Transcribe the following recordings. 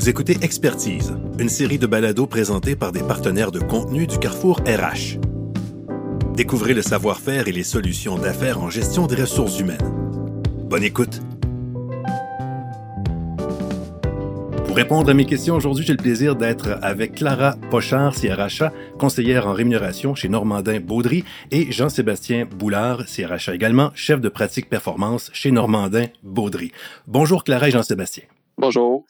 Vous écoutez Expertise, une série de balados présentés par des partenaires de contenu du Carrefour RH. Découvrez le savoir-faire et les solutions d'affaires en gestion des ressources humaines. Bonne écoute. Pour répondre à mes questions aujourd'hui, j'ai le plaisir d'être avec Clara Pochard, CRHA, conseillère en rémunération chez Normandin Baudry, et Jean-Sébastien Boulard, CRHA également, chef de pratique performance chez Normandin Baudry. Bonjour Clara et Jean-Sébastien. Bonjour.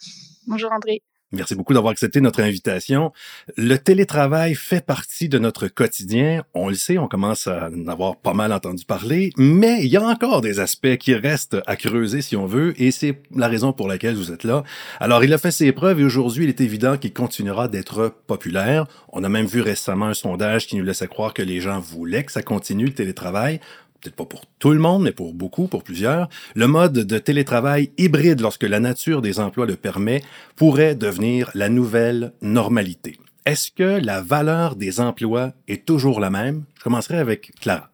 Bonjour André. Merci beaucoup d'avoir accepté notre invitation. Le télétravail fait partie de notre quotidien. On le sait, on commence à en avoir pas mal entendu parler, mais il y a encore des aspects qui restent à creuser si on veut, et c'est la raison pour laquelle vous êtes là. Alors, il a fait ses preuves et aujourd'hui, il est évident qu'il continuera d'être populaire. On a même vu récemment un sondage qui nous laissait croire que les gens voulaient que ça continue le télétravail peut-être pas pour tout le monde, mais pour beaucoup, pour plusieurs, le mode de télétravail hybride, lorsque la nature des emplois le permet, pourrait devenir la nouvelle normalité. Est-ce que la valeur des emplois est toujours la même? Je commencerai avec Clara.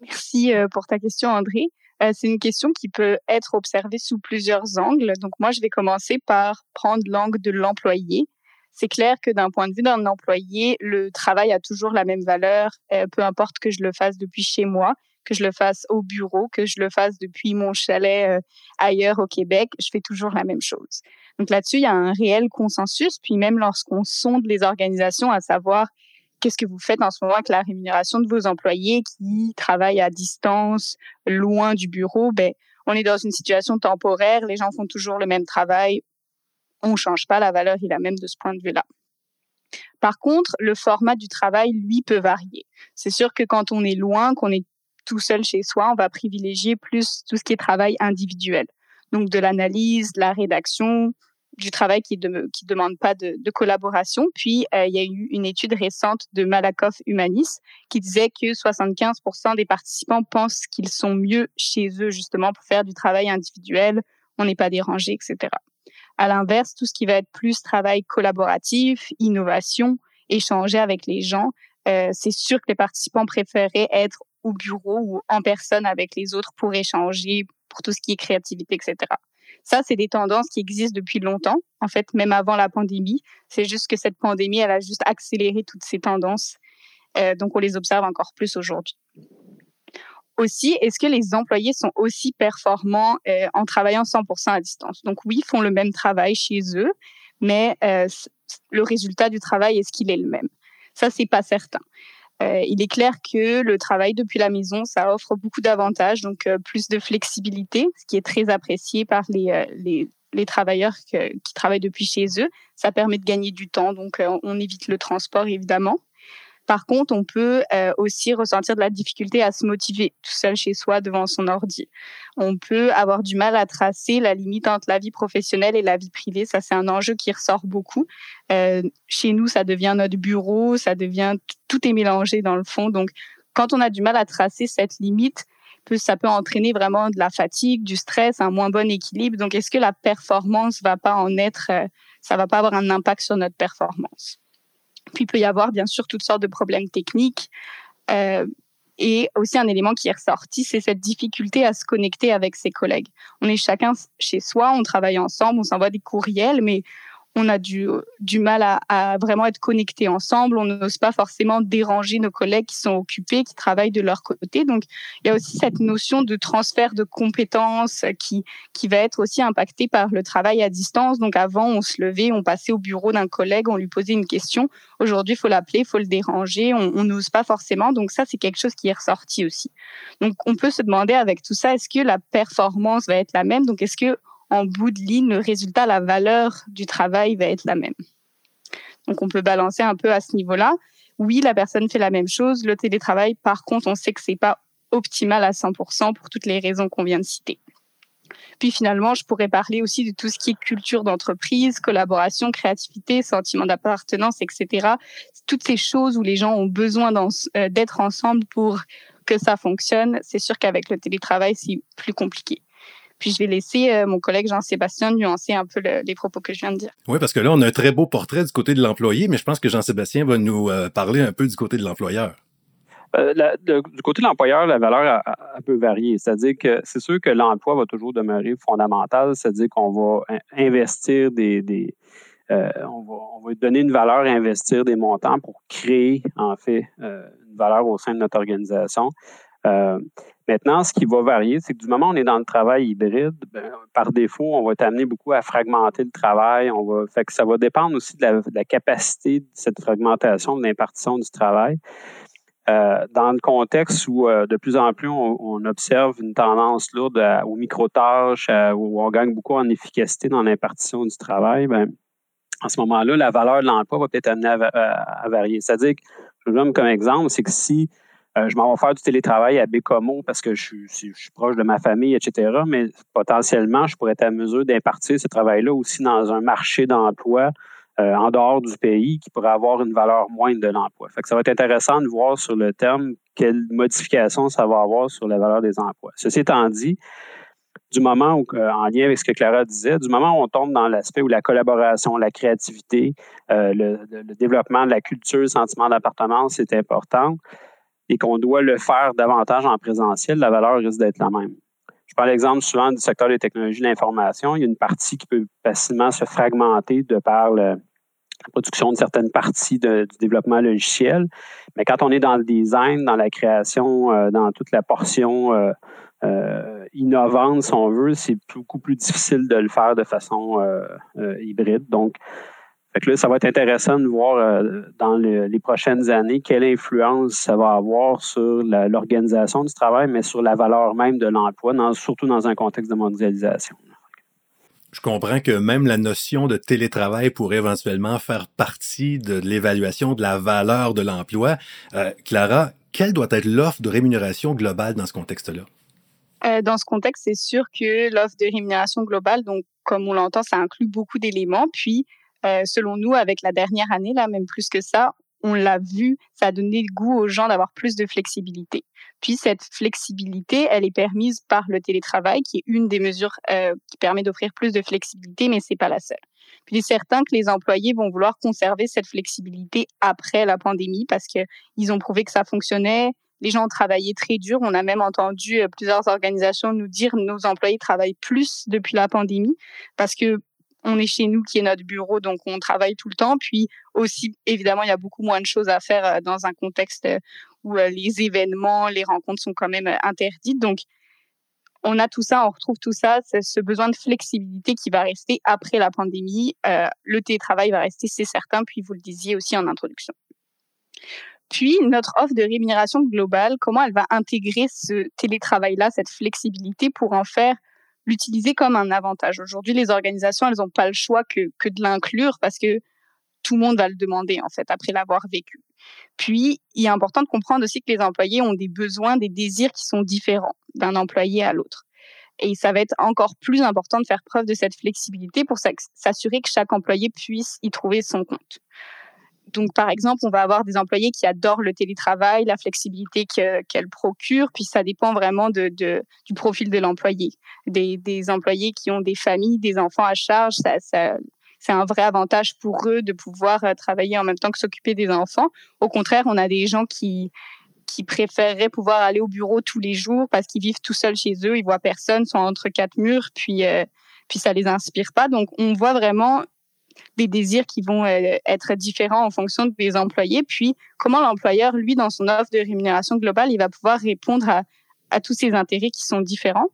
Merci euh, pour ta question, André. Euh, c'est une question qui peut être observée sous plusieurs angles. Donc moi, je vais commencer par prendre l'angle de l'employé c'est clair que d'un point de vue d'un employé, le travail a toujours la même valeur, euh, peu importe que je le fasse depuis chez moi, que je le fasse au bureau, que je le fasse depuis mon chalet euh, ailleurs au Québec, je fais toujours la même chose. Donc là-dessus, il y a un réel consensus. Puis même lorsqu'on sonde les organisations à savoir qu'est-ce que vous faites en ce moment avec la rémunération de vos employés qui travaillent à distance, loin du bureau, ben on est dans une situation temporaire, les gens font toujours le même travail on ne change pas, la valeur est la même de ce point de vue-là. Par contre, le format du travail, lui, peut varier. C'est sûr que quand on est loin, qu'on est tout seul chez soi, on va privilégier plus tout ce qui est travail individuel. Donc de l'analyse, de la rédaction, du travail qui ne demande pas de, collaboration. Puis, euh, il y a eu une étude récente de Malakoff Humanis qui disait que 75% des participants pensent qu'ils sont mieux chez eux justement pour faire du travail individuel, on n'est pas dérangé, etc. À l'inverse, tout ce qui va être plus travail collaboratif, innovation, échanger avec les gens, euh, c'est sûr que les participants préféraient être au bureau ou en personne avec les autres pour échanger, pour tout ce qui est créativité, etc. Ça, c'est des tendances qui existent depuis longtemps, en fait, même avant la pandémie. C'est juste que cette pandémie, elle a juste accéléré toutes ces tendances. Euh, donc, on les observe encore plus aujourd'hui aussi, est-ce que les employés sont aussi performants euh, en travaillant 100% à distance? Donc oui, ils font le même travail chez eux, mais euh, le résultat du travail, est-ce qu'il est le même? Ça, c'est pas certain. Euh, il est clair que le travail depuis la maison, ça offre beaucoup d'avantages, donc plus de flexibilité, ce qui est très apprécié par les, les, les travailleurs qui travaillent depuis chez eux. Ça permet de gagner du temps, donc on évite le transport évidemment. Par contre, on peut euh, aussi ressentir de la difficulté à se motiver tout seul chez soi devant son ordi. On peut avoir du mal à tracer la limite entre la vie professionnelle et la vie privée. Ça, c'est un enjeu qui ressort beaucoup. Euh, chez nous, ça devient notre bureau, ça devient tout est mélangé dans le fond. Donc, quand on a du mal à tracer cette limite, ça peut entraîner vraiment de la fatigue, du stress, un moins bon équilibre. Donc, est-ce que la performance va pas en être, euh, ça va pas avoir un impact sur notre performance? Puis il peut y avoir bien sûr toutes sortes de problèmes techniques. Euh, et aussi un élément qui est ressorti, c'est cette difficulté à se connecter avec ses collègues. On est chacun chez soi, on travaille ensemble, on s'envoie des courriels, mais on a du, du mal à, à vraiment être connectés ensemble. On n'ose pas forcément déranger nos collègues qui sont occupés, qui travaillent de leur côté. Donc, il y a aussi cette notion de transfert de compétences qui, qui va être aussi impactée par le travail à distance. Donc, avant, on se levait, on passait au bureau d'un collègue, on lui posait une question. Aujourd'hui, il faut l'appeler, il faut le déranger. On n'ose pas forcément. Donc, ça, c'est quelque chose qui est ressorti aussi. Donc, on peut se demander avec tout ça, est-ce que la performance va être la même? Donc, est-ce que en bout de ligne, le résultat, la valeur du travail va être la même. Donc, on peut balancer un peu à ce niveau-là. Oui, la personne fait la même chose. Le télétravail, par contre, on sait que c'est pas optimal à 100% pour toutes les raisons qu'on vient de citer. Puis finalement, je pourrais parler aussi de tout ce qui est culture d'entreprise, collaboration, créativité, sentiment d'appartenance, etc. Toutes ces choses où les gens ont besoin euh, d'être ensemble pour que ça fonctionne. C'est sûr qu'avec le télétravail, c'est plus compliqué. Puis je vais laisser euh, mon collègue Jean-Sébastien nuancer un peu les propos que je viens de dire. Oui, parce que là, on a un très beau portrait du côté de l'employé, mais je pense que Jean-Sébastien va nous euh, parler un peu du côté de l'employeur. Euh, du côté de l'employeur, la valeur peut varier. C'est-à-dire que c'est sûr que l'emploi va toujours demeurer fondamental, c'est-à-dire qu'on va investir des, euh, on, va, on, va, donner une valeur et investir des montants pour créer, en fait, euh, une valeur au sein de notre organisation. Euh, maintenant, ce qui va varier, c'est que du moment où on est dans le travail hybride, ben, par défaut, on va être amené beaucoup à fragmenter le travail. Ça va dépendre aussi de la, capacité de cette fragmentation, de l'impartition du travail. dans le contexte où de plus en plus on, observe une tendance lourde aux micro-tâches, où on gagne beaucoup en efficacité dans l'impartition du travail, ben, en ce moment-là, la valeur de l'emploi va peut-être amener à, varier. C'est-à-dire que, je vous donne comme exemple, c'est que si euh, je m'en vais faire du télétravail à Bécomo parce que je suis, proche de ma famille, etc., mais potentiellement, je pourrais être à mesure d'impartir ce travail-là aussi dans un marché d'emploi euh, en dehors du pays qui pourrait avoir une valeur moindre de l'emploi. Fait que ça va être intéressant de voir sur le terme quelle modification ça va avoir sur la valeur des emplois. Ceci étant dit, du moment où, euh, en lien avec ce que Clara disait, du moment où on tombe dans l'aspect où la collaboration, la créativité, euh, le, développement de la culture, le sentiment d'appartenance est important et qu'on doit le faire davantage en présentiel, la valeur risque d'être la même. Je prends l'exemple souvent du secteur des technologies de l'information. Il y a une partie qui peut facilement se fragmenter de par la production de certaines parties du développement logiciel. Mais quand on est dans le design, dans la création, euh, dans toute la portion euh, innovante, si on veut, c'est beaucoup plus difficile de le faire de façon euh, euh, hybride. Donc, là, ça va être intéressant de voir dans les prochaines années quelle influence ça va avoir sur l'organisation du travail, mais sur la valeur même de l'emploi, surtout dans un contexte de mondialisation. Je comprends que même la notion de télétravail pourrait éventuellement faire partie de l'évaluation de la valeur de l'emploi. Clara, quelle doit être l'offre de rémunération globale dans ce contexte-là? Euh, dans ce contexte, c'est sûr que l'offre de rémunération globale, donc comme on l'entend, ça inclut beaucoup d'éléments. Puis, euh, selon nous, avec la dernière année, là, même plus que ça, on l'a vu, ça a donné goût aux gens d'avoir plus de flexibilité. Puis cette flexibilité, elle est permise par le télétravail, qui est une des mesures euh, qui permet d'offrir plus de flexibilité, mais c'est pas la seule. Puis il est certain que les employés vont vouloir conserver cette flexibilité après la pandémie parce qu'ils ont prouvé que ça fonctionnait, les gens ont travaillé très dur. On a même entendu euh, plusieurs organisations nous dire nos employés travaillent plus depuis la pandémie parce que on est chez nous qui est notre bureau, donc on travaille tout le temps. Puis aussi, évidemment, il y a beaucoup moins de choses à faire euh, dans un contexte euh, où les événements, les rencontres sont quand même interdites. Donc, on a tout ça, on retrouve tout ça, ce besoin de flexibilité qui va rester après la pandémie. le télétravail va rester, c'est certain. Puis vous le disiez aussi en introduction. Puis, notre offre de rémunération globale, comment elle va intégrer ce télétravail-là, cette flexibilité pour en faire l'utiliser comme un avantage. Aujourd'hui, les organisations, elles n'ont pas le choix que, que de l'inclure parce que tout le monde va le demander, en fait, après l'avoir vécu. Puis, il est important de comprendre aussi que les employés ont des besoins, des désirs qui sont différents d'un employé à l'autre. Et ça va être encore plus important de faire preuve de cette flexibilité pour s'assurer que chaque employé puisse y trouver son compte. Donc, par exemple, on va avoir des employés qui adorent le télétravail, la flexibilité qu'elle procure, puis ça dépend vraiment du profil de l'employé. Des, employés qui ont des familles, des enfants à charge, ça, c'est un vrai avantage pour eux de pouvoir euh, travailler en même temps que s'occuper des enfants. Au contraire, on a des gens qui qui préféreraient pouvoir aller au bureau tous les jours parce qu'ils vivent tout seuls chez eux, ils voient personne, sont entre quatre murs, puis euh, puis ça les inspire pas. Donc on voit vraiment des désirs qui vont euh, être différents en fonction des employés, puis comment l'employeur, lui, dans son offre de rémunération globale, il va pouvoir répondre à, à tous ces intérêts qui sont différents.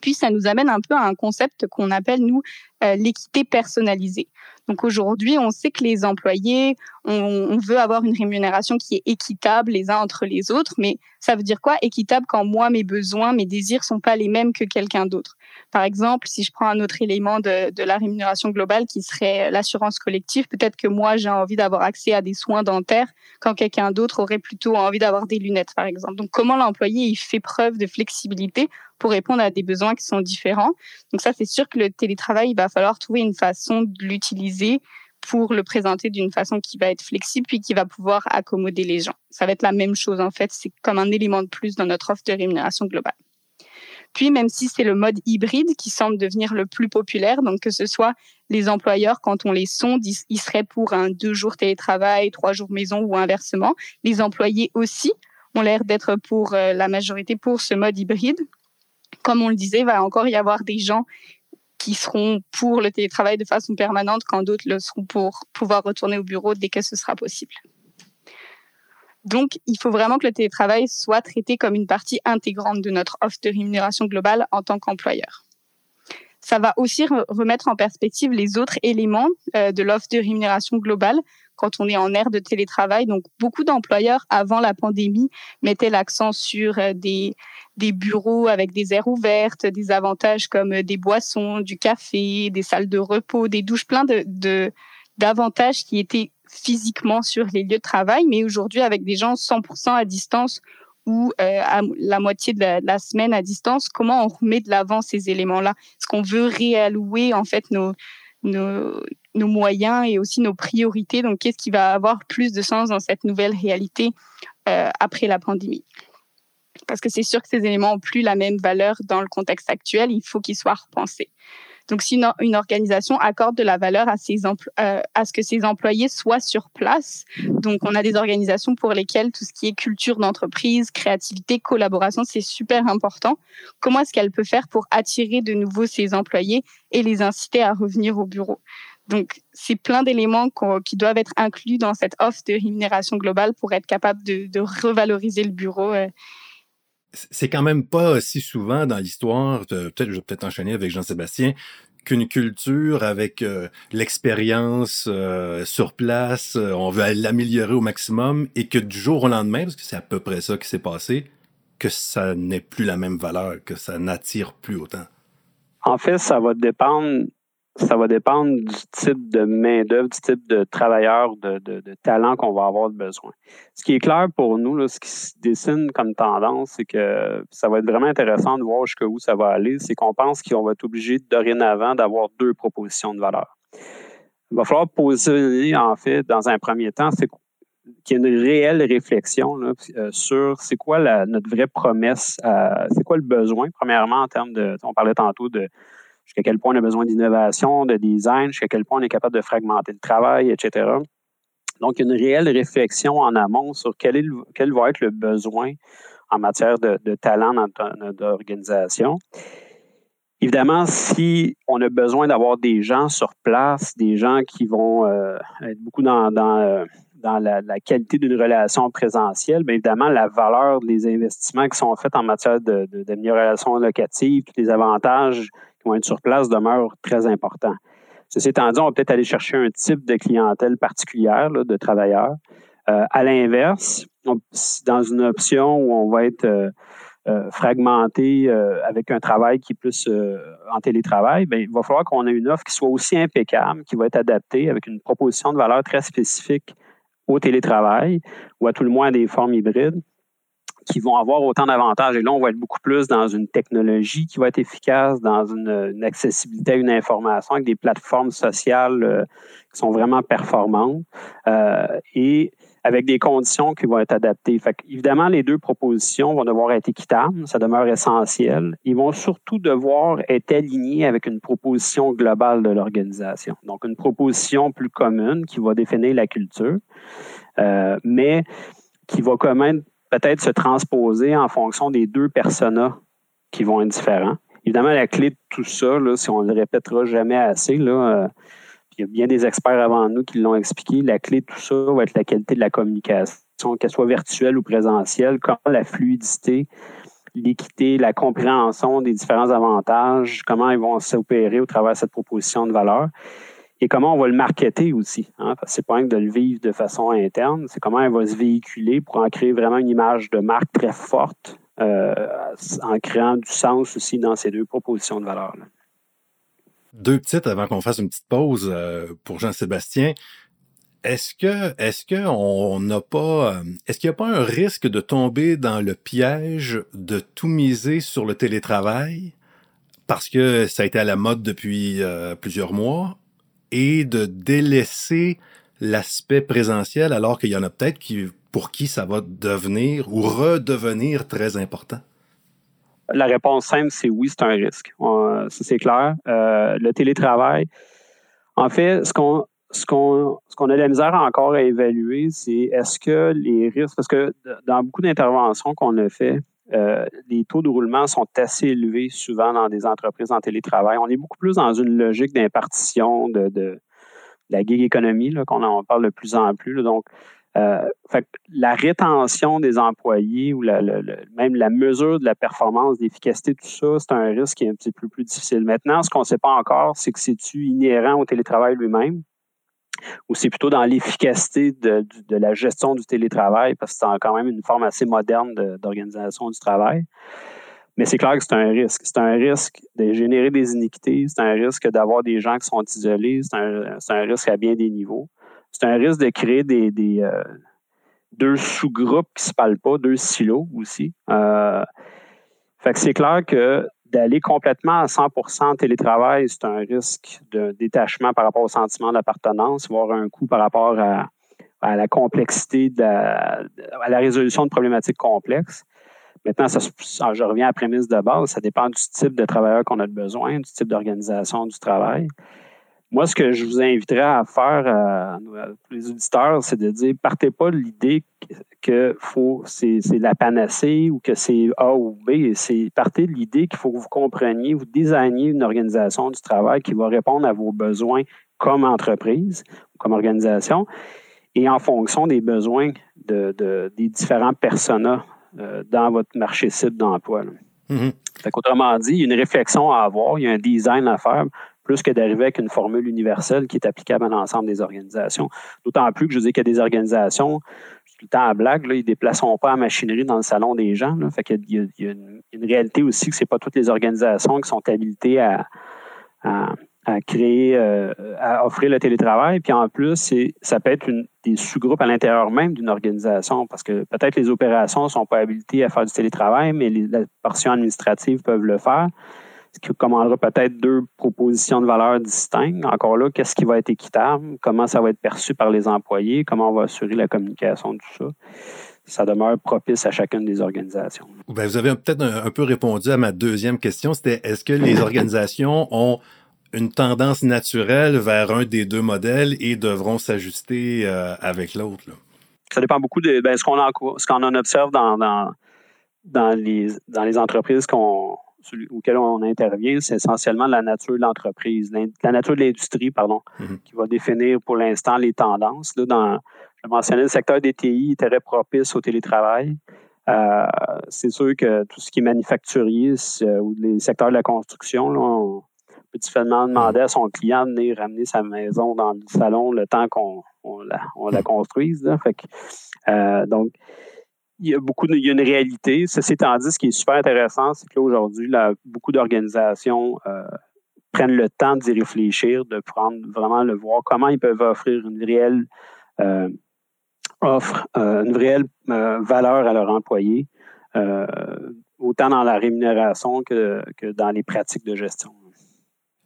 Puis ça nous amène un peu à un concept qu'on appelle, nous, euh, l'équité personnalisée. Donc aujourd'hui, on sait que les employés, on, veut avoir une rémunération qui est équitable les uns entre les autres, mais ça veut dire quoi? Équitable quand moi, mes besoins, mes désirs sont pas les mêmes que quelqu'un d'autre Par exemple, si je prends un autre élément de, la rémunération globale qui serait l'assurance collective, peut-être que moi, j'ai envie d'avoir accès à des soins dentaires quand quelqu'un d'autre aurait plutôt envie d'avoir des lunettes, par exemple. Donc comment l'employé, il fait preuve de flexibilité pour répondre à des besoins qui sont différents? Donc ça, c'est sûr que le télétravail, il va falloir trouver une façon de l'utiliser pour le présenter d'une façon qui va être flexible puis qui va pouvoir accommoder les gens. Ça va être la même chose en fait, c'est comme un élément de plus dans notre offre de rémunération globale. Puis même si c'est le mode hybride qui semble devenir le plus populaire, donc que ce soit les employeurs quand on les sonde, ils seraient pour un deux jours télétravail, trois jours maison ou inversement. Les employés aussi ont l'air d'être pour la majorité pour ce mode hybride. Comme on le disait, il va encore y avoir des gens qui seront pour le télétravail de façon permanente quand d'autres le seront pour pouvoir retourner au bureau dès que ce sera possible. Donc, il faut vraiment que le télétravail soit traité comme une partie intégrante de notre offre de rémunération globale en tant qu'employeur. Ça va aussi remettre en perspective les autres éléments euh, de l'offre de rémunération globale quand on est en ère de télétravail. Donc, beaucoup d'employeurs, avant la pandémie, mettaient l'accent sur euh, des, des bureaux avec des aires ouvertes, des avantages comme des boissons, du café, des salles de repos, des douches, plein de, d'avantages qui étaient physiquement sur les lieux de travail, mais aujourd'hui avec des gens 100% à distance ou euh, à la moitié de la, semaine à distance, comment on remet de l'avant ces éléments-là? Est-ce qu'on veut réallouer en fait nos, nos, nos, moyens et aussi nos priorités Donc, qu'est-ce qui va avoir plus de sens dans cette nouvelle réalité euh, après la pandémie? Parce que c'est sûr que ces éléments ont plus la même valeur dans le contexte actuel. Il faut qu'ils soient repensés. Donc, si une, organisation accorde de la valeur euh, à ce que ses employés soient sur place, donc on a des organisations pour lesquelles tout ce qui est culture d'entreprise, créativité, collaboration, c'est super important. Comment est-ce qu'elle peut faire pour attirer de nouveau ses employés et les inciter à revenir au bureau? Donc, c'est plein d'éléments qui doivent être inclus dans cette offre de rémunération globale pour être capable de, revaloriser le bureau. Euh. C'est quand même pas si souvent dans l'histoire, peut-être je vais peut-être enchaîner avec Jean-Sébastien, qu'une culture avec euh, l'expérience euh, sur place, euh, on veut l'améliorer au maximum et que du jour au lendemain, parce que c'est à peu près ça qui s'est passé, que ça n'ait plus la même valeur, que ça n'attire plus autant? En fait, ça va dépendre ça va dépendre du type de main-d'œuvre, du type de travailleur, de, de, de talent qu'on va avoir besoin. Ce qui est clair pour nous, là, ce qui se dessine comme tendance, c'est que ça va être vraiment intéressant de voir jusqu'où ça va aller. C'est qu'on pense qu'on va être obligé dorénavant d'avoir deux propositions de valeur. Il va falloir poser, en fait, dans un premier temps, c'est qu'il y ait une réelle réflexion euh, sur c'est quoi notre vraie promesse, c'est quoi le besoin, premièrement, en termes de, on parlait tantôt de jusqu'à quel point on a besoin d'innovation, de design, jusqu'à quel point on est capable de fragmenter le travail, etc. Donc, il y a une réelle réflexion en amont sur quel, va être le besoin en matière de, talent dans notre organisation. Évidemment, si on a besoin d'avoir des gens sur place, des gens qui vont euh, être beaucoup dans, dans, euh, la, qualité d'une relation présentielle, bien évidemment, la valeur des investissements qui sont faits en matière d'amélioration locative, tous les avantages qui vont être sur place demeurent très importants. Ceci étant dit, on va peut-être aller chercher un type de clientèle particulière de travailleurs. Euh, à l'inverse, dans une option où on va être euh, euh, fragmenté avec un travail qui est plus en télétravail, bien, il va falloir qu'on ait une offre qui soit aussi impeccable, qui va être adaptée avec une proposition de valeur très spécifique au télétravail ou à tout le moins des formes hybrides qui vont avoir autant d'avantages. Et là, on va être beaucoup plus dans une technologie qui va être efficace, dans une, accessibilité à une information avec des plateformes sociales euh, qui sont vraiment performantes euh, et avec des conditions qui vont être adaptées. Fait évidemment, les deux propositions vont devoir être équitables, ça demeure essentiel. Ils vont surtout devoir être alignés avec une proposition globale de l'organisation. Donc, une proposition plus commune qui va définir la culture, euh, mais qui va quand même peut-être se transposer en fonction des deux personas qui vont être différents. Évidemment, la clé de tout ça, si on ne le répétera jamais assez, là, euh, il y a bien des experts avant nous qui l'ont expliqué, la clé de tout ça va être la qualité de la communication, qu'elle soit virtuelle ou présentielle, comment la fluidité, l'équité, la compréhension des différents avantages, comment ils vont s'opérer au travers de cette proposition de valeur et comment on va le marketer aussi. Hein, parce que c'est pas rien de le vivre de façon interne, c'est comment elle va se véhiculer pour en créer vraiment une image de marque très forte, euh, en créant du sens aussi dans ces deux propositions de valeur. Deux petites avant qu'on fasse une petite pause euh, pour Jean-Sébastien. Est-ce que est-ce que on n'a pas euh, est-ce qu'il n'y a pas un risque de tomber dans le piège de tout miser sur le télétravail? Parce que ça a été à la mode depuis plusieurs mois et de délaisser l'aspect présentiel alors qu'il y en a peut-être qui, pour qui ça va devenir ou redevenir très important? La réponse simple, c'est oui, c'est un risque. c'est clair. Euh, le télétravail, en fait, ce qu'on ce qu'on ce qu'on a de la misère encore à évaluer, c'est est-ce que les risques, parce que dans beaucoup d'interventions qu'on a fait, euh, les taux de roulement sont assez élevés souvent dans des entreprises en télétravail. On est beaucoup plus dans une logique d'impartition de, la gig économie, qu'on en parle de plus en plus. Donc, euh, la rétention des employés ou même la mesure de la performance, d'efficacité, tout ça, c'est un risque qui est un petit peu plus difficile. Maintenant, ce qu'on ne sait pas encore, c'est que c'est-tu inhérent au télétravail lui-même? Ou c'est plutôt dans l'efficacité de, la gestion du télétravail, parce que c'est quand même une forme assez moderne d'organisation du travail. Mais c'est clair que c'est un risque. C'est un risque de générer des iniquités, c'est un risque d'avoir des gens qui sont isolés, c'est un, risque à bien des niveaux. C'est un risque de créer des, euh, deux sous-groupes qui ne se parlent pas, deux silos aussi. Euh, fait que c'est clair que d'aller complètement à 100 en télétravail, c'est un risque de détachement par rapport au sentiment d'appartenance, voire un coût par rapport à, la complexité, de à la résolution de problématiques complexes. Maintenant, ça, je reviens à la prémisse de base, ça dépend du type de travailleur qu'on a besoin, du type d'organisation du travail. Moi, ce que je vous inviterais à faire à, les auditeurs, c'est de dire partez pas de l'idée que faut c'est, la panacée ou que c'est A ou B. C'est partez de l'idée qu'il faut que vous compreniez, vous designiez une organisation du travail qui va répondre à vos besoins comme entreprise, comme organisation, et en fonction des besoins de, des différents personas euh, dans votre marché cible d'emploi. Mm-hmm. Autrement dit, il y a une réflexion à avoir, il y a un design à faire plus que d'arriver avec une formule universelle qui est applicable à l'ensemble des organisations. D'autant plus que je dis qu'il y a des organisations, tout le temps à blague, ils ne déplaceront pas la machinerie dans le salon des gens. Fait y a, il y a une, réalité aussi que ce n'est pas toutes les organisations qui sont habilitées à, créer, euh, à offrir le télétravail. Puis en plus, ça peut être des sous-groupes à l'intérieur même d'une organisation parce que peut-être les opérations ne sont pas habilitées à faire du télétravail, mais les, les portions administratives peuvent le faire ce qui commandera peut-être deux propositions de valeur distinctes. Encore là, qu'est-ce qui va être équitable, comment ça va être perçu par les employés, comment on va assurer la communication de tout ça? Ça demeure propice à chacune des organisations. Ben, vous avez peut-être un, peu répondu à ma deuxième question. C'était est-ce que les organisations ont une tendance naturelle vers un des deux modèles et devront s'ajuster euh, avec l'autre? Ça dépend beaucoup de ben, ce qu'on en, observe dans, dans, les, dans les entreprises qu'on celui auquel on intervient, c'est essentiellement la nature de l'entreprise, la nature de l'industrie, pardon, mhm. qui va définir pour l'instant les tendances. Là, dans, je mentionnais, le secteur des TI est très propice au télétravail. Euh, c'est sûr que tout ce qui est manufacturier ou les secteurs de la construction, là, on peut difficilement demander à son client de venir ramener sa maison dans le salon le temps qu'on la, la, construise. Fait euh, donc, il y a beaucoup il y a une réalité. Ceci étant dit, ce qui est super intéressant, c'est qu'aujourd'hui, beaucoup d'organisations euh, prennent le temps d'y réfléchir, de prendre vraiment le voir, comment ils peuvent offrir une réelle euh, offre, euh, une réelle valeur à leurs employés, autant dans la rémunération que dans les pratiques de gestion.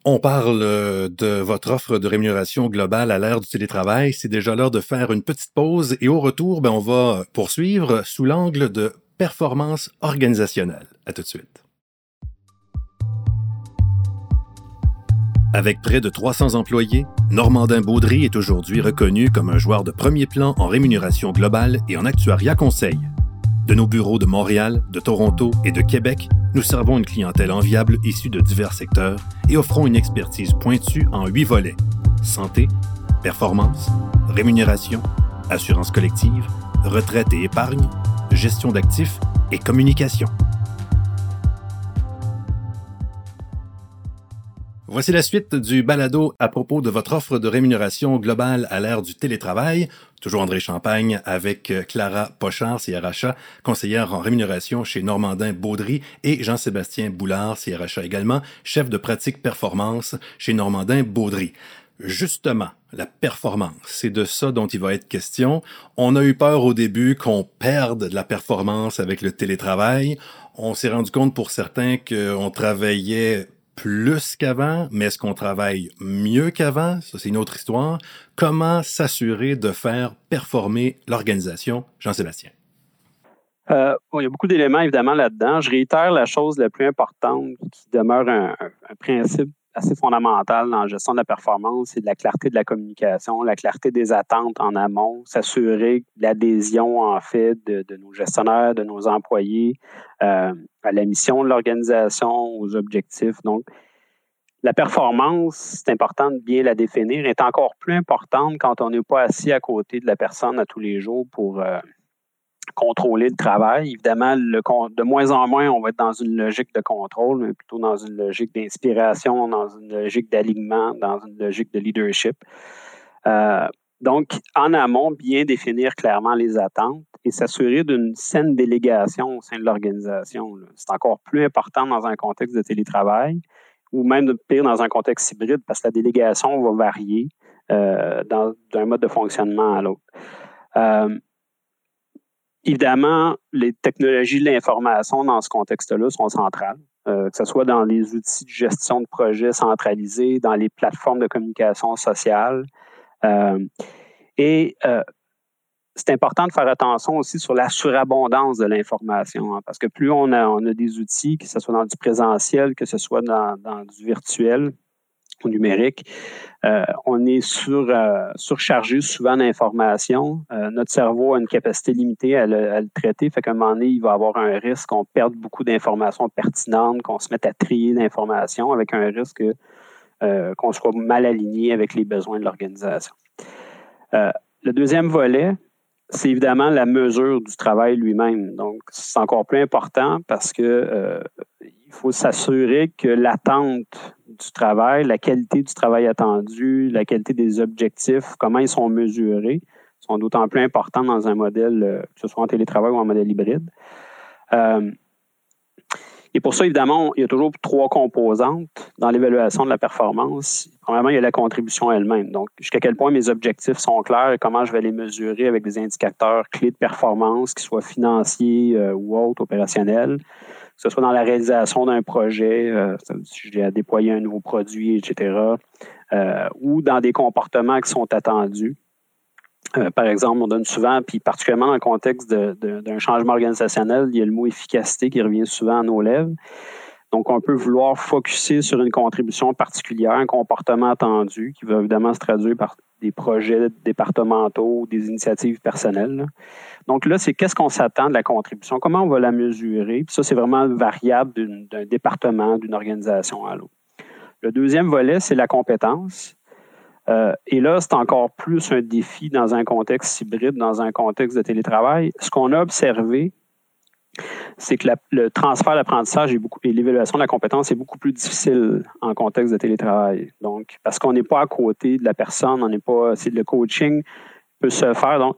On parle euh, de votre offre de rémunération globale à l'ère du télétravail. C'est déjà l'heure de faire une petite pause et au retour, ben, on va poursuivre sous l'angle de performance organisationnelle. À tout de suite. Avec près de 300 employés, Normandin Baudry est aujourd'hui reconnu comme un joueur de premier plan en rémunération globale et en actuariat conseil. De nos bureaux de Montréal, de Toronto et de Québec, nous servons une clientèle enviable issue de divers secteurs et offrons une expertise pointue en huit volets santé, performance, rémunération, assurance collective, retraite et épargne, gestion d'actifs et communication. Voici la suite du balado à propos de votre offre de rémunération globale à l'ère du télétravail. Toujours André Champagne avec euh, Clara Pochard, CRHA, conseillère en rémunération chez Normandin Baudry et Jean-Sébastien Boulard, CRHA également, chef de pratique performance chez Normandin Baudry. Justement, la performance, c'est de ça dont il va être question. On a eu peur au début qu'on perde de la performance avec le télétravail. On s'est rendu compte pour certains qu'on travaillait plus qu'avant, mais est-ce qu'on travaille mieux qu'avant? Ça, c'est une autre histoire. Comment s'assurer de faire performer l'organisation? Jean-Sébastien. Euh, il y a beaucoup d'éléments, évidemment, là-dedans. Je réitère la chose la plus importante qui demeure un, principe assez fondamentale dans la gestion de la performance, c'est de la clarté de la communication, la clarté des attentes en amont, s'assurer l'adhésion, en fait, de, nos gestionnaires, de nos employés euh, à la mission de l'organisation, aux objectifs. Donc, la performance, c'est important de bien la définir, est encore plus importante quand on n'est pas assis à côté de la personne à tous les jours pour euh, contrôler le travail. Évidemment, de moins en moins, on va être dans une logique de contrôle, mais plutôt dans une logique d'inspiration, dans une logique d'alignement, dans une logique de leadership. Euh, donc, en amont, bien définir clairement les attentes et s'assurer d'une saine délégation au sein de l'organisation. C'est encore plus important dans un contexte de télétravail ou même pire dans un contexte hybride parce que la délégation va varier euh, d'un mode de fonctionnement à l'autre. Euh, Évidemment, les technologies de l'information dans ce contexte-là sont centrales, euh, que ce soit dans les outils de gestion de projets centralisés, dans les plateformes de communication sociale. Euh, et euh, c'est important de faire attention aussi sur la surabondance de l'information, hein, parce que plus on a, on a des outils, que ce soit dans du présentiel, que ce soit dans, dans du virtuel, numérique, euh, on est sur, euh, surchargé souvent d'informations. Euh, notre cerveau a une capacité limitée à le, traiter, fait qu'à un moment donné, il va avoir un risque qu'on perde beaucoup d'informations pertinentes, qu'on se mette à trier l'information avec un risque qu'on soit mal aligné avec les besoins de l'organisation. le deuxième volet, c'est évidemment la mesure du travail lui-même. Donc, c'est encore plus important parce que il faut s'assurer que l'attente du travail, la qualité du travail attendu, la qualité des objectifs, comment ils sont mesurés, sont d'autant plus importants dans un modèle, euh, que ce soit en télétravail ou en modèle hybride. Euh, et pour ça, évidemment, il y a toujours trois composantes dans l'évaluation de la performance. Premièrement, il y a la contribution elle-même. Donc, jusqu'à quel point mes objectifs sont clairs et comment je vais les mesurer avec des indicateurs clés de performance, qu'ils soient financiers euh, ou autres, opérationnels que ce soit dans la réalisation d'un projet, euh, si j'ai à déployer un nouveau produit, etc., euh, ou dans des comportements qui sont attendus. Euh, par exemple, on donne souvent, puis particulièrement dans le contexte d'un changement organisationnel, il y a le mot efficacité qui revient souvent à nos lèvres. Donc, on peut vouloir focuser sur une contribution particulière, un comportement attendu qui va évidemment se traduire par des projets départementaux, des initiatives personnelles. Donc là, c'est qu'est-ce qu'on s'attend de la contribution, comment on va la mesurer? Puis ça, c'est vraiment variable d'un département, d'une organisation à l'autre. Le deuxième volet, c'est la compétence. Euh, et là, c'est encore plus un défi dans un contexte hybride, dans un contexte de télétravail. Ce qu'on a observé, c'est que le transfert d'apprentissage et l'évaluation de la compétence est beaucoup plus difficile en contexte de télétravail. Donc, parce qu'on n'est pas à côté de la personne, on n'est pas, c'est le coaching peut se faire. Donc,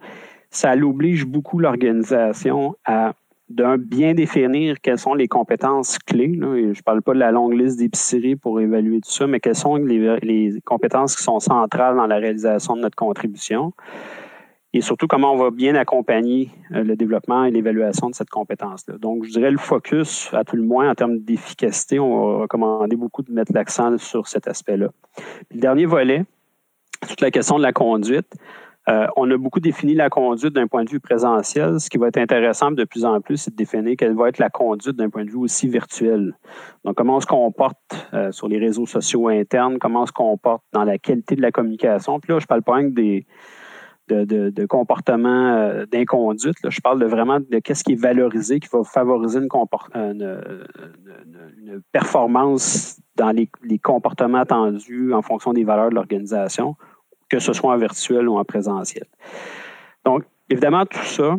ça l'oblige beaucoup l'organisation à d'un bien définir quelles sont les compétences clés. je ne parle pas de la longue liste d'épicerie pour évaluer tout ça, mais quelles sont les, compétences qui sont centrales dans la réalisation de notre contribution. Et surtout, comment on va bien accompagner euh, le développement et l'évaluation de cette compétence-là. Donc, je dirais le focus, à tout le moins, en termes d'efficacité, on va recommander beaucoup de mettre l'accent sur cet aspect-là. Le dernier volet, toute la question de la conduite. Euh, on a beaucoup défini la conduite d'un point de vue présentiel. Ce qui va être intéressant de plus en plus, c'est de définir quelle va être la conduite d'un point de vue aussi virtuel. Donc, comment on se comporte euh, sur les réseaux sociaux internes, comment on se comporte dans la qualité de la communication? Puis là, je ne parle pas des, de, comportements euh, d'inconduite. Je parle de vraiment de qu'est-ce qui est valorisé, qui va favoriser une, performance dans les, les comportements attendus en fonction des valeurs de l'organisation que ce soit en virtuel ou en présentiel. Donc, évidemment, tout ça,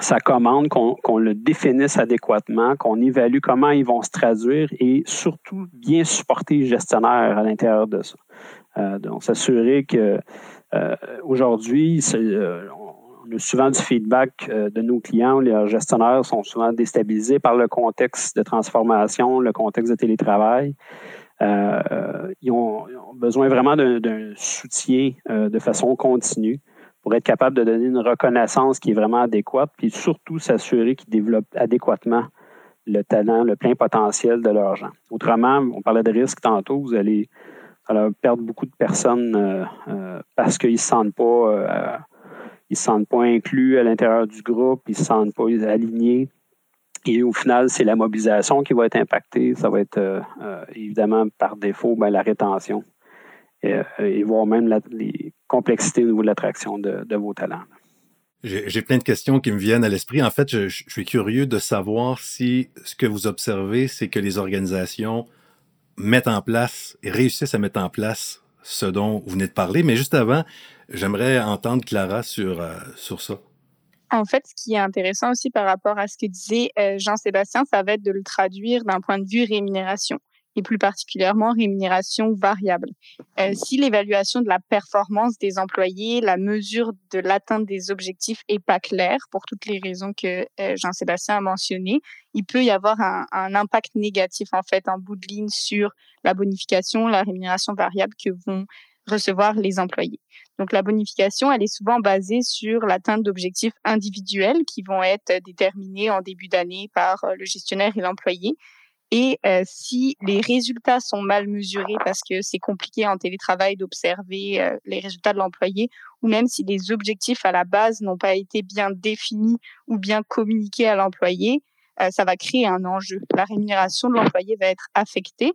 ça commande qu'on le définisse adéquatement, qu'on évalue comment ils vont se traduire et surtout bien supporter les gestionnaires à l'intérieur de ça. Euh, donc, s'assurer que euh, aujourd'hui, euh, on a souvent du feedback de nos clients. Les gestionnaires sont souvent déstabilisés par le contexte de transformation, le contexte de télétravail. Euh, ils, ont, besoin vraiment d'un soutien euh, de façon continue pour être capable de donner une reconnaissance qui est vraiment adéquate, puis surtout s'assurer qu'ils développent adéquatement le talent, le plein potentiel de leurs gens. Autrement, on parlait de risque tantôt, vous allez perdre beaucoup de personnes euh, parce qu'ils ne se sentent pas ils se sentent pas inclus à l'intérieur du groupe, ils ne se sentent pas alignés. Et au final, c'est la mobilisation qui va être impactée. Ça va être évidemment par défaut ben, la rétention et, voire même les complexités au niveau de l'attraction de, vos talents. J'ai plein de questions qui me viennent à l'esprit. En fait, je, suis curieux de savoir si ce que vous observez, c'est que les organisations mettent en place et réussissent à mettre en place ce dont vous venez de parler. Mais juste avant, j'aimerais entendre Clara sur, euh, sur ça. En fait, ce qui est intéressant aussi par rapport à ce que disait euh, Jean-Sébastien, ça va être de le traduire d'un point de vue rémunération et plus particulièrement rémunération variable. Euh, si l'évaluation de la performance des employés, la mesure de l'atteinte des objectifs est pas claire pour toutes les raisons que euh, Jean-Sébastien a mentionnées, il peut y avoir un, un, impact négatif en fait en bout de ligne sur la bonification, la rémunération variable que vont recevoir les employés. Donc la bonification, elle est souvent basée sur l'atteinte d'objectifs individuels qui vont être déterminés en début d'année par euh, le gestionnaire et l'employé et euh, si les résultats sont mal mesurés parce que c'est compliqué en télétravail d'observer euh, les résultats de l'employé, ou même si les objectifs à la base n'ont pas été bien définis ou bien communiqués à l'employé, euh, ça va créer un enjeu. La rémunération de l'employé va être affectée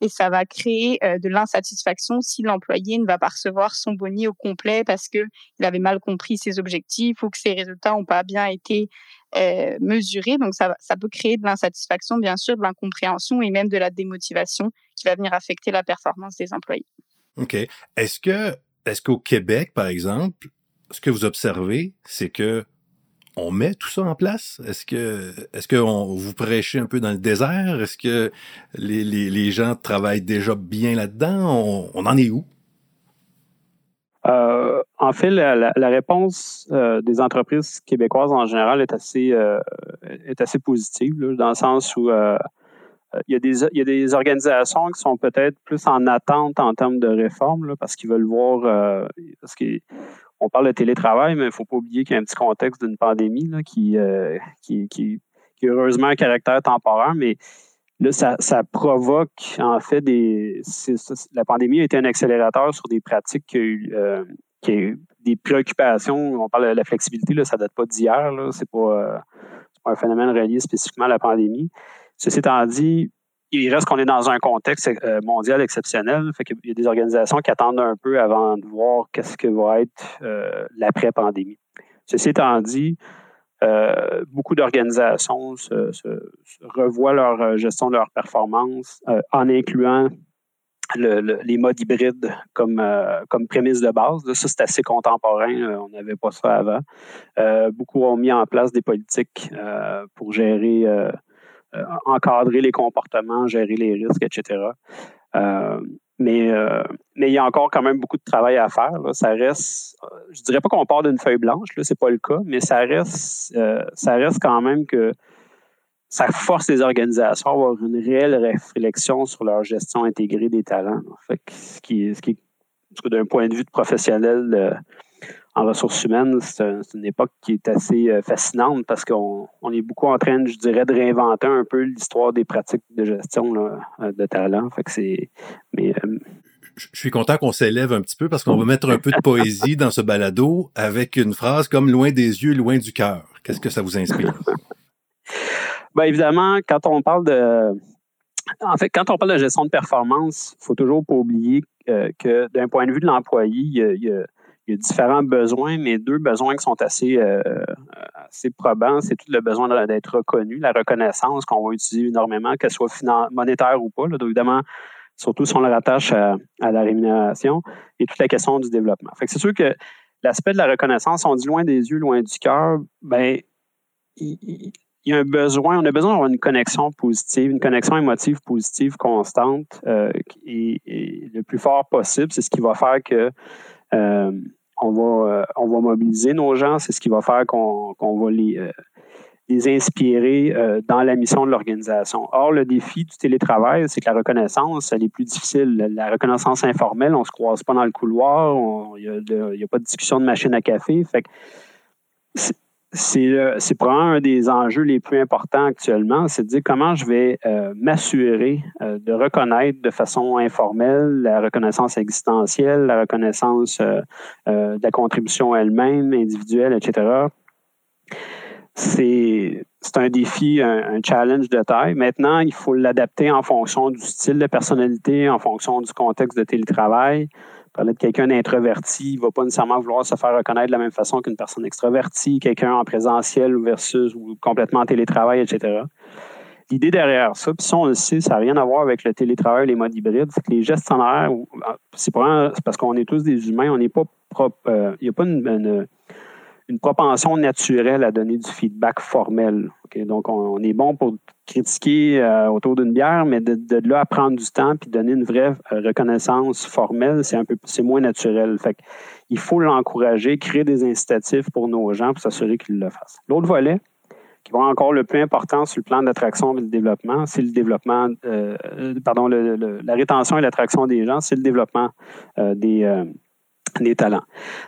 et ça va créer de l'insatisfaction si l'employé ne va pas recevoir son boni au complet parce que il avait mal compris ses objectifs ou que ses résultats n'ont pas bien été euh, mesuré. Donc, ça, ça peut créer de l'insatisfaction, bien sûr, de l'incompréhension et même de la démotivation qui va venir affecter la performance des employés. OK. Est-ce que, est-ce qu'au Québec, par exemple, ce que vous observez, c'est que on met tout ça en place? Est-ce que, vous prêchez un peu dans le désert? Est-ce que les, gens travaillent déjà bien là-dedans? On, en est où? Euh, en fait, la, réponse euh, des entreprises québécoises en général est assez, euh, positive, dans le sens où il, y a des, organisations qui sont peut-être plus en attente en termes de réforme, parce qu'ils veulent voir, qu'on parle de télétravail, mais il ne faut pas oublier qu'il y a un petit contexte d'une pandémie qui, qui, qui, qui, est heureusement un caractère temporaire, mais Là, ça, ça, provoque en fait des. la pandémie a été un accélérateur sur des pratiques qui, eu, euh, qui des préoccupations. On parle de la flexibilité, là, ça date pas d'hier. C'est pas, euh, pas un phénomène relié spécifiquement à la pandémie. Ceci étant dit, il reste qu'on est dans un contexte euh, mondial exceptionnel. Fait qu'il y a des organisations qui attendent un peu avant de voir qu'est-ce que va être l'après-pandémie. Ceci étant dit, euh, beaucoup d'organisations revoient leur euh, gestion de leur performance euh, en incluant les modes hybrides comme, comme prémisse de base. ça, c'est assez contemporain. on n'avait pas ça avant. beaucoup ont mis en place des politiques pour gérer, encadrer les comportements, gérer les risques, etc. Mais, euh, mais il y a encore quand même beaucoup de travail à faire. Ça reste, euh, je dirais pas qu'on part d'une feuille blanche, là, c'est pas le cas, mais ça reste, euh, ça reste quand même que ça force les organisations à avoir une réelle réflexion sur leur gestion intégrée des talents. Ce qui, ce qui d'un point de vue de professionnel, en ressources humaines, c'est une époque qui est assez euh, fascinante parce qu'on est beaucoup en train, je dirais, de réinventer un peu l'histoire des pratiques de gestion euh, de talent. Fait que c'est. Mais. Euh, je suis content qu'on s'élève un petit peu parce qu'on va mettre un peu de poésie dans ce balado avec une phrase comme loin des yeux, loin du cœur. Qu'est-ce que ça vous inspire? Bien, évidemment, quand on parle de. En fait, quand on parle de gestion de performance, il faut toujours pas oublier que d'un point de vue de l'employé, il y a il y a différents besoins, mais deux besoins qui sont assez, euh, probants. C'est tout le besoin d'être reconnu, la reconnaissance qu'on va utiliser énormément, qu'elle soit monétaire ou pas. évidemment, surtout si on le rattache à, la rémunération, et toute la question du développement. Fait c'est sûr que l'aspect de la reconnaissance, on dit loin des yeux, loin du cœur, ben, il, y a un besoin, on a besoin d'avoir une connexion positive, une connexion émotive positive constante euh, et, le plus fort possible. C'est ce qui va faire que euh, on va, euh, on va mobiliser nos gens. C'est ce qui va faire qu'on va les, euh, les inspirer euh, dans la mission de l'organisation. Or, le défi du télétravail, c'est que la reconnaissance, elle est plus difficile. La reconnaissance informelle, on ne se croise pas dans le couloir, il n'y a, pas de discussion de machine à café. Fait c'est probablement un des enjeux les plus importants actuellement, c'est de dire comment je vais euh, m'assurer euh, de reconnaître de façon informelle la reconnaissance existentielle, la reconnaissance euh, de la contribution elle-même, individuelle, etc. c'est un défi, un, challenge de taille. Maintenant, il faut l'adapter en fonction du style de personnalité, en fonction du contexte de télétravail. Parler de quelqu'un d'introverti, il ne va pas nécessairement vouloir se faire reconnaître de la même façon qu'une personne extrovertie, quelqu'un en présentiel versus ou complètement en télétravail, etc. L'idée derrière ça, puis ça, on le sait, ça n'a rien à voir avec le télétravail, les modes hybrides, c'est que les gestionnaires, c'est parce qu'on est tous des humains, on n'est pas propre, euh, il n'y a pas une propension naturelle à donner du feedback formel. Donc, on, est bon pour critiquer euh, autour d'une bière, mais de, là à prendre du temps puis donner une vraie euh, reconnaissance formelle, c'est un peu c'est moins naturel. Fait il faut l'encourager, créer des incitatifs pour nos gens pour s'assurer qu'ils le fassent. L'autre volet, qui va encore le plus important sur le plan d'attraction et de développement, c'est le développement, euh, pardon, la rétention et l'attraction des gens, c'est le développement des des talents.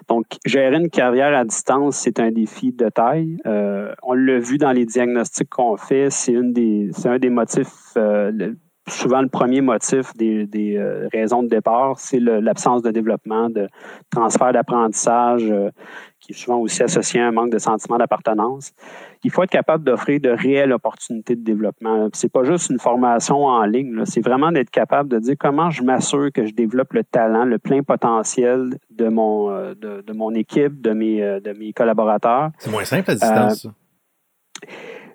Donc, gérer une carrière à distance, c'est un défi de taille. Euh, on l'a vu dans les diagnostics qu'on fait, c'est un des motifs, euh, souvent le premier motif des, euh, raisons de départ, c'est l'absence de développement, de transfert d'apprentissage, qui est souvent aussi associé à un manque de sentiment d'appartenance. Il faut être capable d'offrir de réelles opportunités de développement. C'est pas juste une formation en ligne, c'est vraiment d'être capable de dire comment je m'assure que je développe le talent, le plein potentiel de mon, euh, de, mon équipe, de mes, euh, de mes collaborateurs. C'est moins simple à distance. Euh,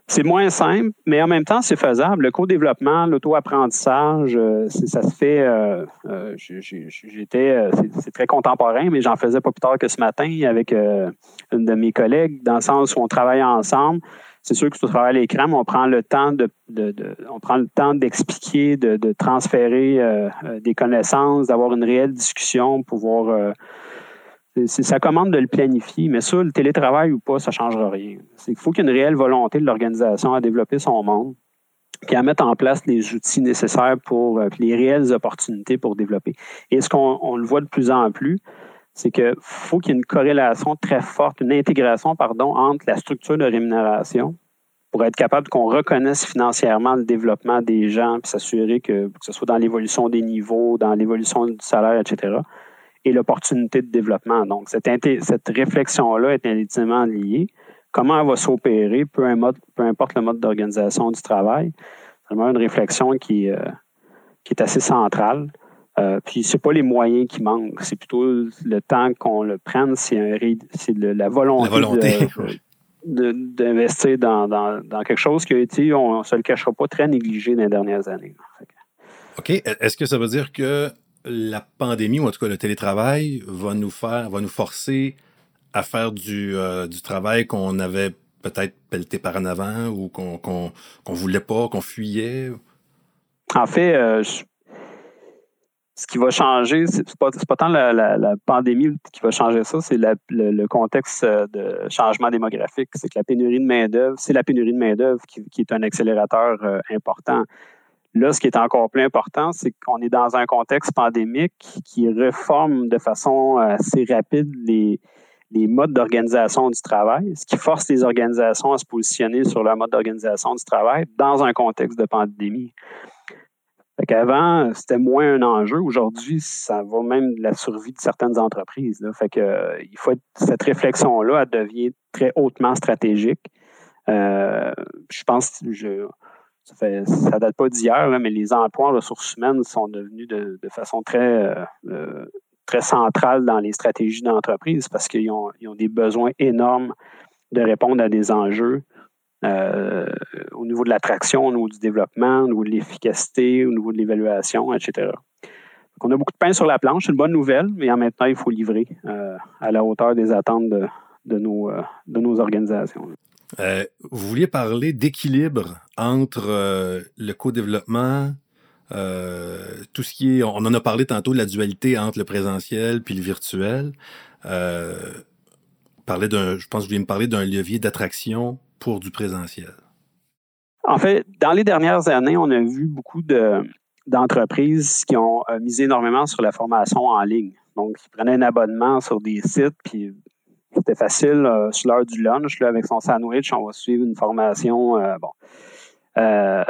c'est moins simple, mais en même temps, c'est faisable. Le co-développement, l'auto-apprentissage, euh, ça se fait. Euh, euh, j'étais, c'est très contemporain, mais j'en faisais pas plus tard que ce matin avec une de mes collègues, dans le sens où on travaille ensemble. C'est sûr que tu travailles à l'écran, on prend le temps de, on prend le temps d'expliquer, de, de, transférer des connaissances, d'avoir une réelle discussion, pouvoir ça commande de le planifier, mais ça, le télétravail ou pas, ça ne changera rien. Il faut qu'il y ait une réelle volonté de l'organisation à développer son monde, puis à mettre en place les outils nécessaires pour euh, les réelles opportunités pour développer. Et ce qu'on le voit de plus en plus, c'est qu'il faut qu'il y ait une corrélation très forte, une intégration, pardon, entre la structure de rémunération pour être capable qu'on reconnaisse financièrement le développement des gens, puis s'assurer que, que ce soit dans l'évolution des niveaux, dans l'évolution du salaire, etc et l'opportunité de développement. Donc, cette, cette réflexion-là est intimement liée. Comment elle va s'opérer, peu, peu, importe le mode d'organisation du travail. C'est vraiment une réflexion qui, euh, qui est assez centrale. Euh, puis c'est pas les moyens qui manquent, c'est plutôt le temps qu'on le prenne, c'est la volonté, la volonté d'investir dans, dans, dans, quelque chose qui a été, on ne se le cachera pas, très négligé dans les dernières années. OK. Est-ce que ça veut dire que la pandémie, ou en tout cas le télétravail, va nous faire, va nous forcer à faire du, euh, du travail qu'on avait peut-être pelleté par en avant ou qu'on qu'on voulait pas, qu'on fuyait? En fait, euh, ce qui va changer, c'est pas, pas tant la, pandémie qui va changer ça, c'est le, contexte euh, de changement démographique. C'est que la pénurie de main-d'œuvre, c'est la pénurie de main-d'œuvre qui, qui, est un accélérateur important. Là, ce qui est encore plus important, c'est qu'on est dans un contexte pandémique qui réforme de façon assez rapide les, modes d'organisation du travail, ce qui force les organisations à se positionner sur leur mode d'organisation du travail dans un contexte de pandémie. Avant, c'était moins un enjeu. Aujourd'hui, ça va même la survie de certaines entreprises. Faut cette réflexion-là, devient très hautement stratégique. Euh, je pense, je, ça fait ça date pas d'hier, mais les emplois en ressources humaines sont devenus de, façon très, euh, euh, très centrale dans les stratégies d'entreprise parce qu'ils ont, ont, des besoins énormes de répondre à des enjeux euh, au niveau de l'attraction, au niveau du développement, au niveau de l'efficacité, au niveau de l'évaluation, etc. Donc, on a beaucoup de pain sur la planche, c'est une bonne nouvelle, mais en même temps, il faut livrer à la hauteur des attentes de, de nos, de nos organisations. Euh, vous vouliez parler d'équilibre entre euh, le co-développement, euh, tout ce qui est, on en a parlé tantôt de la dualité entre le présentiel puis le virtuel. Parler d'un, je pense que vous vouliez me parler d'un levier d'attraction pour du présentiel. En fait, dans les dernières années, on a vu beaucoup de, d'entreprises qui ont misé énormément sur la formation en ligne. Donc, ils prenaient un abonnement sur des sites, puis c'était facile. Euh, sur l'heure du lunch, là, avec son sandwich, on va suivre une formation. Euh, bon. Euh,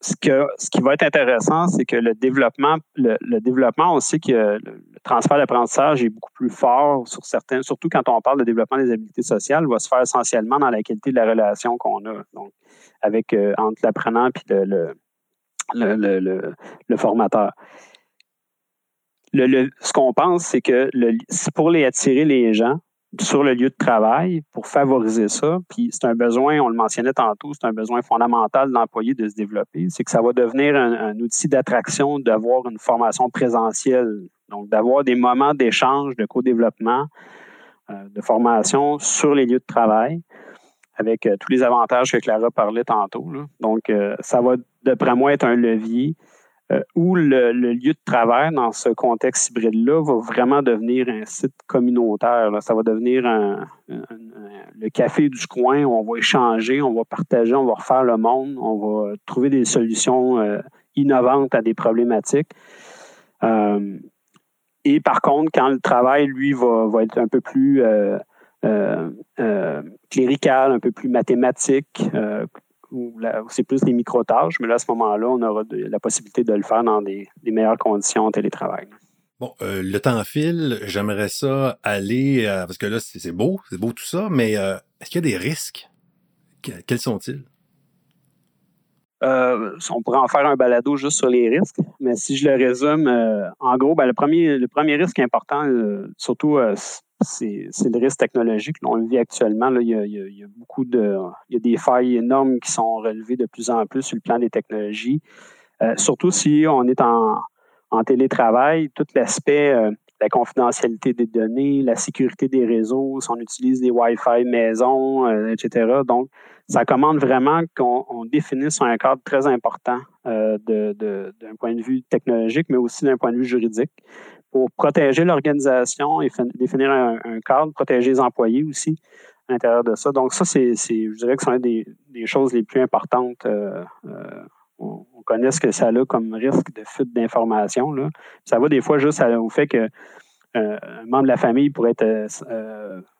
ce, que, ce qui va être intéressant, c'est que le développement, le, développement, on que le, transfert d'apprentissage est beaucoup plus fort sur certains, surtout quand on parle de développement des habiletés sociales, va se faire essentiellement dans la qualité de la relation qu'on a, donc avec entre l'apprenant et le, le, le, formateur. Ce qu'on pense, c'est que pour les attirer les gens, sur le lieu de travail pour favoriser ça. Puis c'est un besoin, on le mentionnait tantôt, c'est un besoin fondamental de de se développer. C'est que ça va devenir un, outil d'attraction d'avoir une formation présentielle. Donc, d'avoir des moments d'échange, de co-développement, euh, de formation sur les lieux de travail avec euh, tous les avantages que Clara parlait tantôt. Donc, euh, ça va, d'après moi, être un levier euh, où le, lieu de travail dans ce contexte hybride-là va vraiment devenir un site communautaire. Ça va devenir le café du coin où on va échanger, on va partager, on va refaire le monde, on va trouver des solutions euh, innovantes à des problématiques. Euh, et par contre, quand le travail, lui, va, va être un peu plus clérical, un peu plus mathématique, où, c'est plus des micro-tâches, mais là, à ce moment-là, on aura la possibilité de le faire dans des, meilleures conditions en télétravail. Bon, euh, le temps file, j'aimerais ça aller, euh, parce que là, c'est beau, c'est beau tout ça, mais euh, est-ce qu'il y a des risques? quels sont-ils? On pourrait en faire un balado juste sur les risques, mais si je le résume, en gros, ben, le, premier, risque important, surtout c'est le risque technologique. on le vit actuellement. il, y a, beaucoup de. Des failles énormes qui sont relevées de plus en plus sur le plan des technologies. Euh, surtout si on est en, télétravail, tout l'aspect euh, la confidentialité des données, la sécurité des réseaux, si on utilise des Wi-Fi maison, euh, etc. Donc, ça commande vraiment qu'on définisse un cadre très important d'un point de vue technologique, mais aussi d'un point de vue juridique pour protéger l'organisation et définir un, cadre, protéger les employés aussi à l'intérieur de ça. Donc, ça, c'est, je dirais que c'est une des, choses les plus importantes. Euh, euh, on, connaît ce que ça a comme risque de fuite d'informations. Ça va des fois juste au fait que euh, un membre de la famille pourrait être,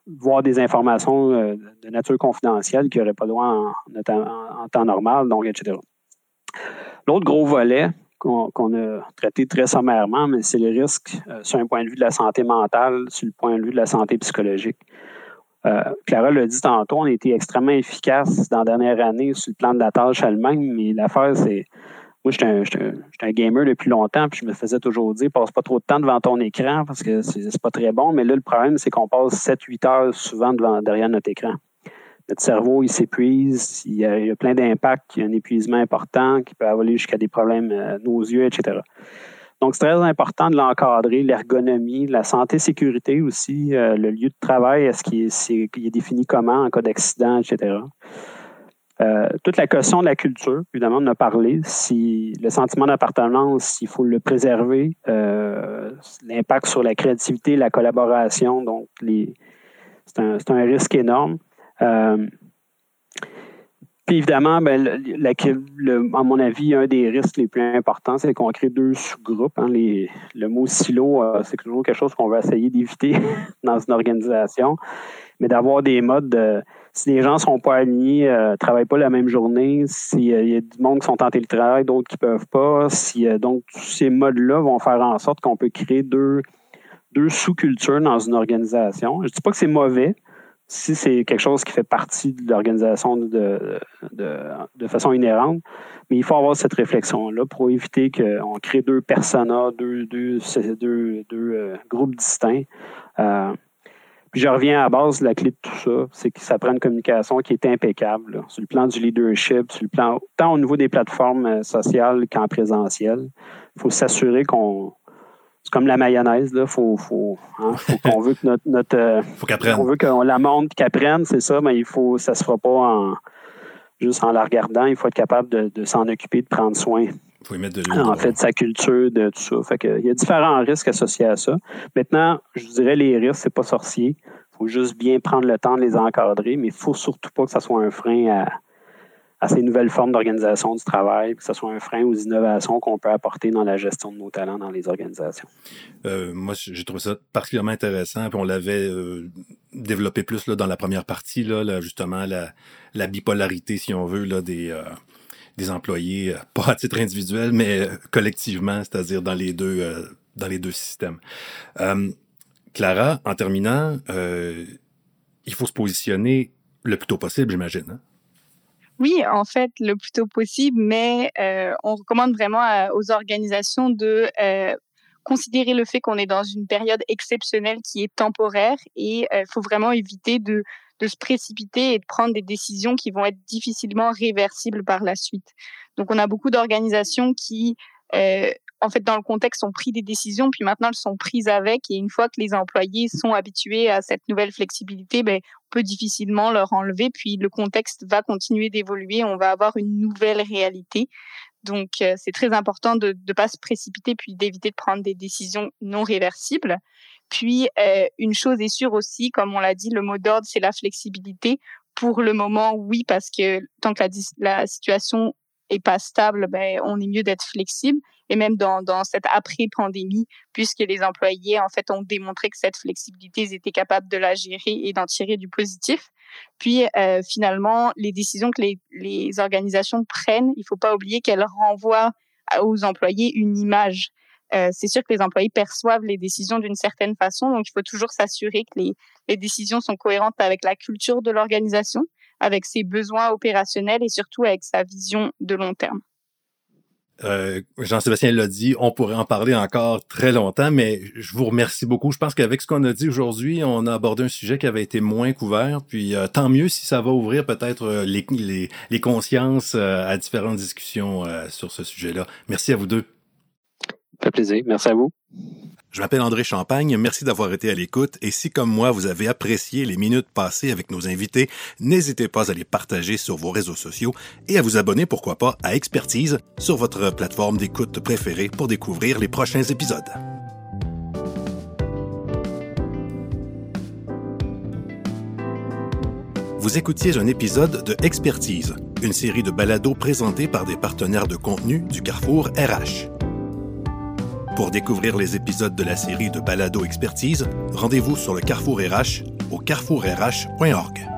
voir des informations de nature confidentielle qu'il n'aurait pas le droit en, temps normal, donc, etc. L'autre gros volet, qu'on a traité très sommairement, mais c'est le risque euh, sur un point de vue de la santé mentale, sur le point de vue de la santé psychologique. Euh, Clara l'a dit tantôt, on a été extrêmement efficace dans la dernière année sur le plan de la tâche elle-même, mais l'affaire, c'est. Moi, j'étais un, un, gamer depuis longtemps, puis je me faisais toujours dire passe pas trop de temps devant ton écran parce que c'est pas très bon. Mais là, le problème, c'est qu'on passe 7-8 heures souvent devant, derrière notre écran notre cerveau, il s'épuise, il y, a, plein d'impacts, il y a un épuisement important qui peut aller jusqu'à des problèmes euh, nos yeux, etc. Donc, c'est très important de l'encadrer, l'ergonomie, la santé-sécurité aussi, euh, le lieu de travail, est-ce qu'il est, défini comment en cas d'accident, etc. Euh, toute la question de la culture, évidemment, on a parlé. Si le sentiment d'appartenance, il faut le préserver. L'impact sur la créativité, la collaboration, donc c'est un, risque énorme. Euh, puis évidemment, ben, à mon avis, un des risques les plus importants, c'est qu'on crée deux sous-groupes. Hein. le mot silo, euh, c'est toujours quelque chose qu'on va essayer d'éviter dans une organisation, mais d'avoir des modes si les gens ne sont pas alignés, ne euh, travaillent pas la même journée, s'il y a du monde qui sont en télétravail, d'autres qui ne peuvent pas, donc ces modes-là vont faire en sorte qu'on peut créer deux sous-cultures dans une organisation. Je ne dis pas que c'est mauvais, si c'est quelque chose qui fait partie de l'organisation de, de, façon inhérente, mais il faut avoir cette réflexion-là pour éviter qu'on crée deux personas, deux, deux, deux, deux euh, groupes distincts. Euh, puis je reviens à la base, la clé de tout ça, c'est que ça prend une communication qui est impeccable, sur le plan du leadership, sur le plan tant au niveau des plateformes euh, sociales qu'en présentiel. Il faut s'assurer qu'on c'est comme la mayonnaise, là. Faut, faut, hein, faut qu'on veut que notre, notre euh, faut qu'elle On veut qu'on la monte qu'elle prenne, c'est ça, mais il faut, ça se fera pas en, juste en la regardant. Il faut être capable de, s'en occuper, de prendre soin. Il faut y mettre de En fait, de sa culture, de tout ça. Fait que, il y a différents risques associés à ça. Maintenant, je dirais les risques, c'est pas sorcier. Il faut juste bien prendre le temps de les encadrer, mais il faut surtout pas que ça soit un frein à, à ces nouvelles formes d'organisation du travail, que ce soit un frein aux innovations qu'on peut apporter dans la gestion de nos talents dans les organisations. Euh, moi, j'ai trouvé ça particulièrement intéressant, puis on l'avait euh, développé plus là, dans la première partie, là, justement, la, la, bipolarité, si on veut, là, des, euh, des employés, pas à titre individuel, mais collectivement, c'est-à-dire dans les deux, dans les deux systèmes. Clara, en terminant, il faut se positionner le plus tôt possible, j'imagine. Hein? Oui, en fait, le plus tôt possible, mais euh, on recommande vraiment aux organisations de euh, considérer le fait qu'on est dans une période exceptionnelle qui est temporaire et il euh, faut vraiment éviter de se précipiter et de prendre des décisions qui vont être difficilement réversibles par la suite. Donc, on a beaucoup d'organisations qui en fait, dans le contexte, ont pris des décisions, puis maintenant elles sont prises avec. Et une fois que les employés sont habitués à cette nouvelle flexibilité, ben, on peut difficilement leur enlever. Puis le contexte va continuer d'évoluer. On va avoir une nouvelle réalité. Donc, euh, c'est très important de ne pas se précipiter, puis d'éviter de prendre des décisions non réversibles. Puis, euh, une chose est sûre aussi, comme on l'a dit, le mot d'ordre, c'est la flexibilité. Pour le moment, oui, parce que tant que la, la situation est pas stable, ben, on est mieux d'être flexible et même dans, dans cette après-pandémie, puisque les employés, en fait, ont démontré que cette flexibilité, ils étaient capables de la gérer et d'en tirer du positif. Puis, euh, finalement, les décisions que les, les organisations prennent, il faut pas oublier qu'elles renvoient aux employés une image. Euh, c'est sûr que les employés perçoivent les décisions d'une certaine façon, donc il faut toujours s'assurer que les, les décisions sont cohérentes avec la culture de l'organisation, avec ses besoins opérationnels et surtout avec sa vision de long terme. Euh, Jean-Sébastien l'a dit, on pourrait en parler encore très longtemps, mais je vous remercie beaucoup. Je pense qu'avec ce qu'on a dit aujourd'hui, on a abordé un sujet qui avait été moins couvert. Puis euh, tant mieux si ça va ouvrir peut-être euh, les, les, les, consciences à différentes discussions sur ce sujet-là. Merci à vous deux. Ça fait plaisir. Merci à vous. Je m'appelle André Champagne, merci d'avoir été à l'écoute et si comme moi vous avez apprécié les minutes passées avec nos invités, n'hésitez pas à les partager sur vos réseaux sociaux et à vous abonner pourquoi pas à Expertise sur votre plateforme d'écoute préférée pour découvrir les prochains épisodes. Vous écoutiez un épisode de Expertise, une série de balados présentés par des partenaires de contenu du Carrefour RH. Pour découvrir les épisodes de la série de Balado Expertise, rendez-vous sur le Carrefour RH au carrefourrh.org.